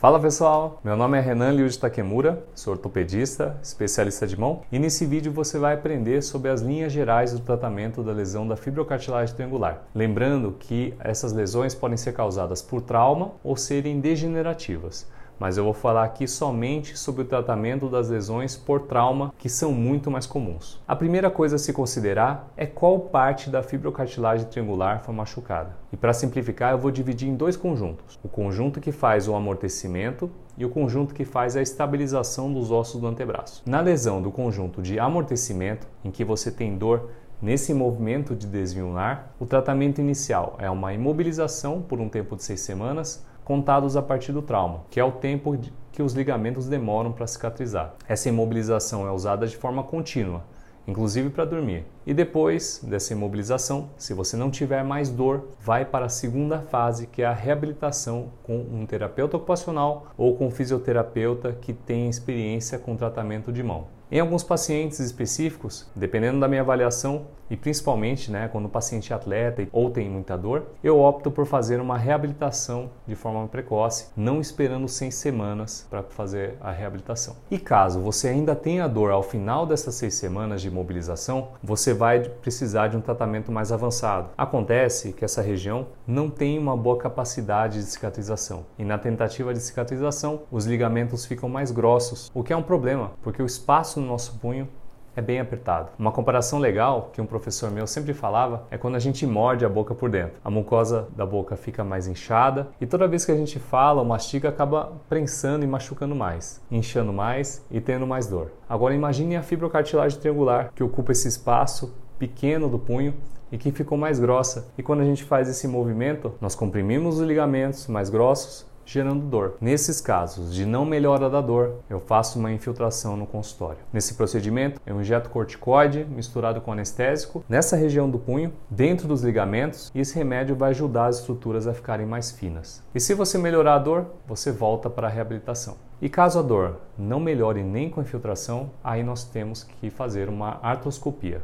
Fala pessoal, meu nome é Renan Liu de Takemura, sou ortopedista, especialista de mão e nesse vídeo você vai aprender sobre as linhas gerais do tratamento da lesão da fibrocartilagem triangular. Lembrando que essas lesões podem ser causadas por trauma ou serem degenerativas mas eu vou falar aqui somente sobre o tratamento das lesões por trauma, que são muito mais comuns. A primeira coisa a se considerar é qual parte da fibrocartilagem triangular foi machucada. E para simplificar, eu vou dividir em dois conjuntos: o conjunto que faz o amortecimento e o conjunto que faz a estabilização dos ossos do antebraço. Na lesão do conjunto de amortecimento, em que você tem dor Nesse movimento de desvio o tratamento inicial é uma imobilização por um tempo de seis semanas, contados a partir do trauma, que é o tempo que os ligamentos demoram para cicatrizar. Essa imobilização é usada de forma contínua, inclusive para dormir. E depois dessa imobilização, se você não tiver mais dor, vai para a segunda fase, que é a reabilitação com um terapeuta ocupacional ou com um fisioterapeuta que tem experiência com tratamento de mão. Em alguns pacientes específicos, dependendo da minha avaliação, e principalmente né, quando o paciente é atleta ou tem muita dor, eu opto por fazer uma reabilitação de forma precoce, não esperando seis semanas para fazer a reabilitação. E caso você ainda tenha dor ao final dessas seis semanas de imobilização, você vai precisar de um tratamento mais avançado. Acontece que essa região não tem uma boa capacidade de cicatrização e na tentativa de cicatrização os ligamentos ficam mais grossos, o que é um problema, porque o espaço no nosso punho é bem apertado. Uma comparação legal que um professor meu sempre falava é quando a gente morde a boca por dentro. A mucosa da boca fica mais inchada e toda vez que a gente fala ou mastiga acaba prensando e machucando mais, inchando mais e tendo mais dor. Agora imagine a fibrocartilagem triangular que ocupa esse espaço pequeno do punho e que ficou mais grossa. E quando a gente faz esse movimento, nós comprimimos os ligamentos mais grossos gerando dor. Nesses casos de não melhora da dor, eu faço uma infiltração no consultório. Nesse procedimento, eu injeto corticoide misturado com anestésico nessa região do punho, dentro dos ligamentos, e esse remédio vai ajudar as estruturas a ficarem mais finas. E se você melhorar a dor, você volta para a reabilitação. E caso a dor não melhore nem com infiltração, aí nós temos que fazer uma artroscopia.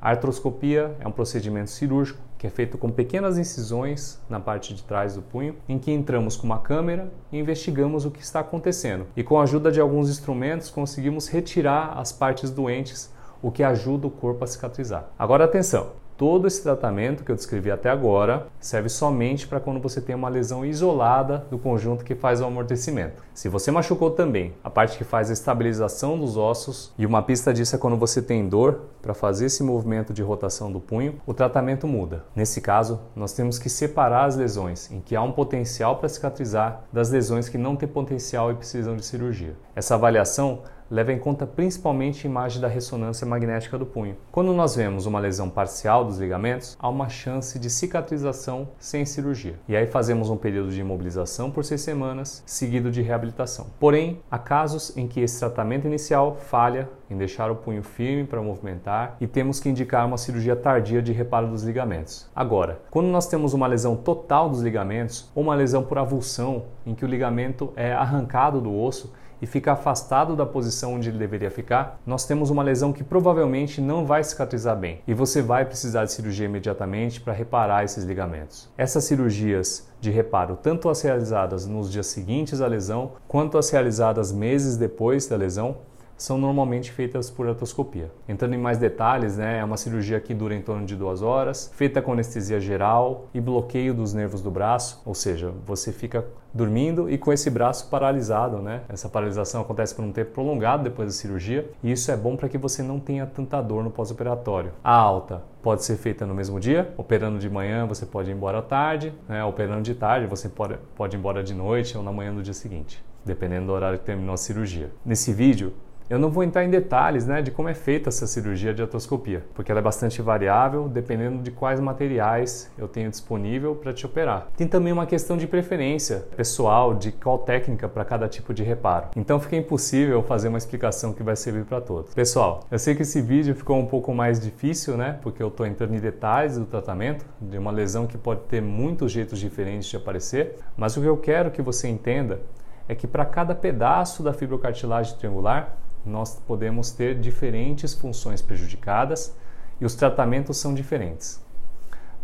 A artroscopia é um procedimento cirúrgico que é feito com pequenas incisões na parte de trás do punho, em que entramos com uma câmera e investigamos o que está acontecendo. E com a ajuda de alguns instrumentos conseguimos retirar as partes doentes, o que ajuda o corpo a cicatrizar. Agora atenção, Todo esse tratamento que eu descrevi até agora serve somente para quando você tem uma lesão isolada do conjunto que faz o amortecimento. Se você machucou também a parte que faz a estabilização dos ossos, e uma pista disso é quando você tem dor para fazer esse movimento de rotação do punho, o tratamento muda. Nesse caso, nós temos que separar as lesões em que há um potencial para cicatrizar das lesões que não têm potencial e precisam de cirurgia. Essa avaliação leva em conta principalmente a imagem da ressonância magnética do punho. Quando nós vemos uma lesão parcial dos ligamentos, há uma chance de cicatrização sem cirurgia. E aí fazemos um período de imobilização por seis semanas, seguido de reabilitação. Porém, há casos em que esse tratamento inicial falha em deixar o punho firme para movimentar e temos que indicar uma cirurgia tardia de reparo dos ligamentos. Agora, quando nós temos uma lesão total dos ligamentos ou uma lesão por avulsão em que o ligamento é arrancado do osso, e fica afastado da posição onde ele deveria ficar, nós temos uma lesão que provavelmente não vai cicatrizar bem e você vai precisar de cirurgia imediatamente para reparar esses ligamentos. Essas cirurgias de reparo, tanto as realizadas nos dias seguintes à lesão, quanto as realizadas meses depois da lesão, são normalmente feitas por artroscopia. Entrando em mais detalhes, né, é uma cirurgia que dura em torno de duas horas, feita com anestesia geral e bloqueio dos nervos do braço, ou seja, você fica dormindo e com esse braço paralisado, né? Essa paralisação acontece por um tempo prolongado depois da cirurgia e isso é bom para que você não tenha tanta dor no pós-operatório. A alta pode ser feita no mesmo dia, operando de manhã você pode ir embora à tarde, né? operando de tarde você pode, pode ir embora de noite ou na manhã do dia seguinte, dependendo do horário que terminou a cirurgia. Nesse vídeo eu não vou entrar em detalhes né, de como é feita essa cirurgia de artroscopia, porque ela é bastante variável dependendo de quais materiais eu tenho disponível para te operar. Tem também uma questão de preferência pessoal de qual técnica para cada tipo de reparo. Então fica impossível fazer uma explicação que vai servir para todos. Pessoal, eu sei que esse vídeo ficou um pouco mais difícil, né? Porque eu estou entrando em detalhes do tratamento de uma lesão que pode ter muitos jeitos diferentes de aparecer, mas o que eu quero que você entenda é que para cada pedaço da fibrocartilagem triangular nós podemos ter diferentes funções prejudicadas e os tratamentos são diferentes.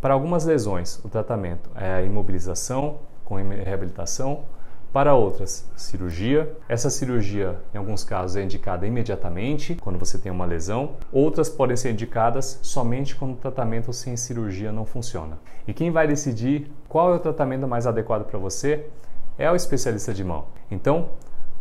Para algumas lesões, o tratamento é a imobilização com reabilitação. Para outras, cirurgia. Essa cirurgia, em alguns casos, é indicada imediatamente quando você tem uma lesão. Outras podem ser indicadas somente quando o tratamento sem cirurgia não funciona. E quem vai decidir qual é o tratamento mais adequado para você é o especialista de mão. Então,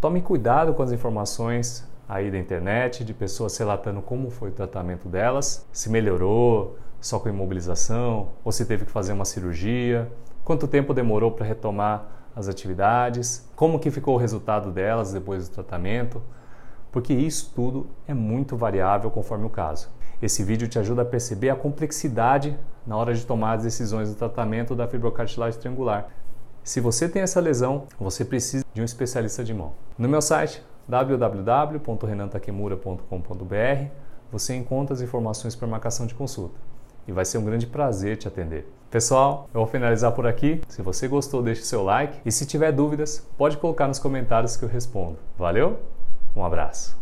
tome cuidado com as informações aí da internet, de pessoas relatando como foi o tratamento delas, se melhorou só com imobilização, ou se teve que fazer uma cirurgia, quanto tempo demorou para retomar as atividades, como que ficou o resultado delas depois do tratamento, porque isso tudo é muito variável conforme o caso. Esse vídeo te ajuda a perceber a complexidade na hora de tomar as decisões do tratamento da fibrocartilagem triangular. Se você tem essa lesão, você precisa de um especialista de mão. No meu site www.renantakemura.com.br você encontra as informações para marcação de consulta e vai ser um grande prazer te atender. Pessoal, eu vou finalizar por aqui. Se você gostou, deixe seu like e se tiver dúvidas, pode colocar nos comentários que eu respondo. Valeu? Um abraço.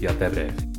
e até breve.